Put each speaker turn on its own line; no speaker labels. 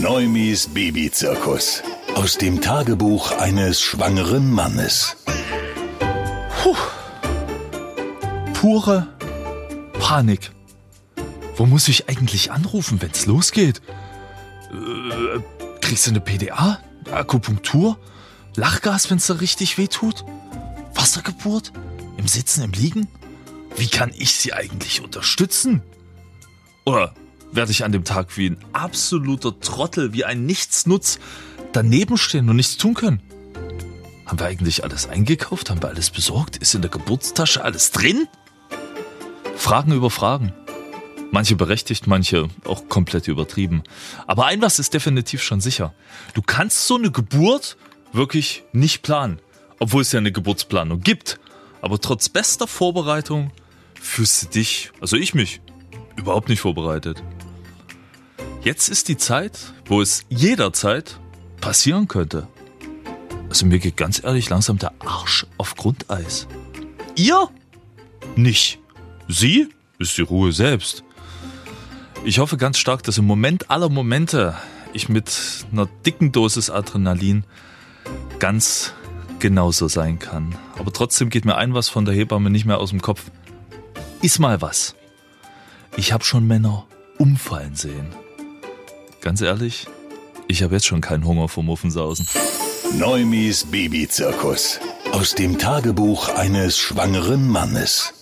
Neumis Babyzirkus. Aus dem Tagebuch eines schwangeren Mannes.
Pure Panik. Wo muss ich eigentlich anrufen, wenn's losgeht? Äh, kriegst du eine PDA? Akupunktur? Lachgas, wenn's da richtig weh tut? Wassergeburt? Im Sitzen, im Liegen? Wie kann ich sie eigentlich unterstützen? Oder werde ich an dem Tag wie ein absoluter Trottel, wie ein Nichtsnutz daneben stehen und nichts tun können? Haben wir eigentlich alles eingekauft? Haben wir alles besorgt? Ist in der Geburtstasche alles drin? Fragen über Fragen. Manche berechtigt, manche auch komplett übertrieben. Aber ein was ist definitiv schon sicher. Du kannst so eine Geburt wirklich nicht planen. Obwohl es ja eine Geburtsplanung gibt. Aber trotz bester Vorbereitung fühlst du dich, also ich mich, überhaupt nicht vorbereitet. Jetzt ist die Zeit, wo es jederzeit passieren könnte. Also mir geht ganz ehrlich langsam der Arsch auf Grundeis. Ihr? Nicht. Sie ist die Ruhe selbst. Ich hoffe ganz stark, dass im Moment aller Momente ich mit einer dicken Dosis Adrenalin ganz genauso sein kann. Aber trotzdem geht mir ein was von der Hebamme nicht mehr aus dem Kopf. Ist mal was. Ich habe schon Männer umfallen sehen. Ganz ehrlich, ich habe jetzt schon keinen Hunger vom Muffensausen.
Neumis Babyzirkus. Aus dem Tagebuch eines schwangeren Mannes.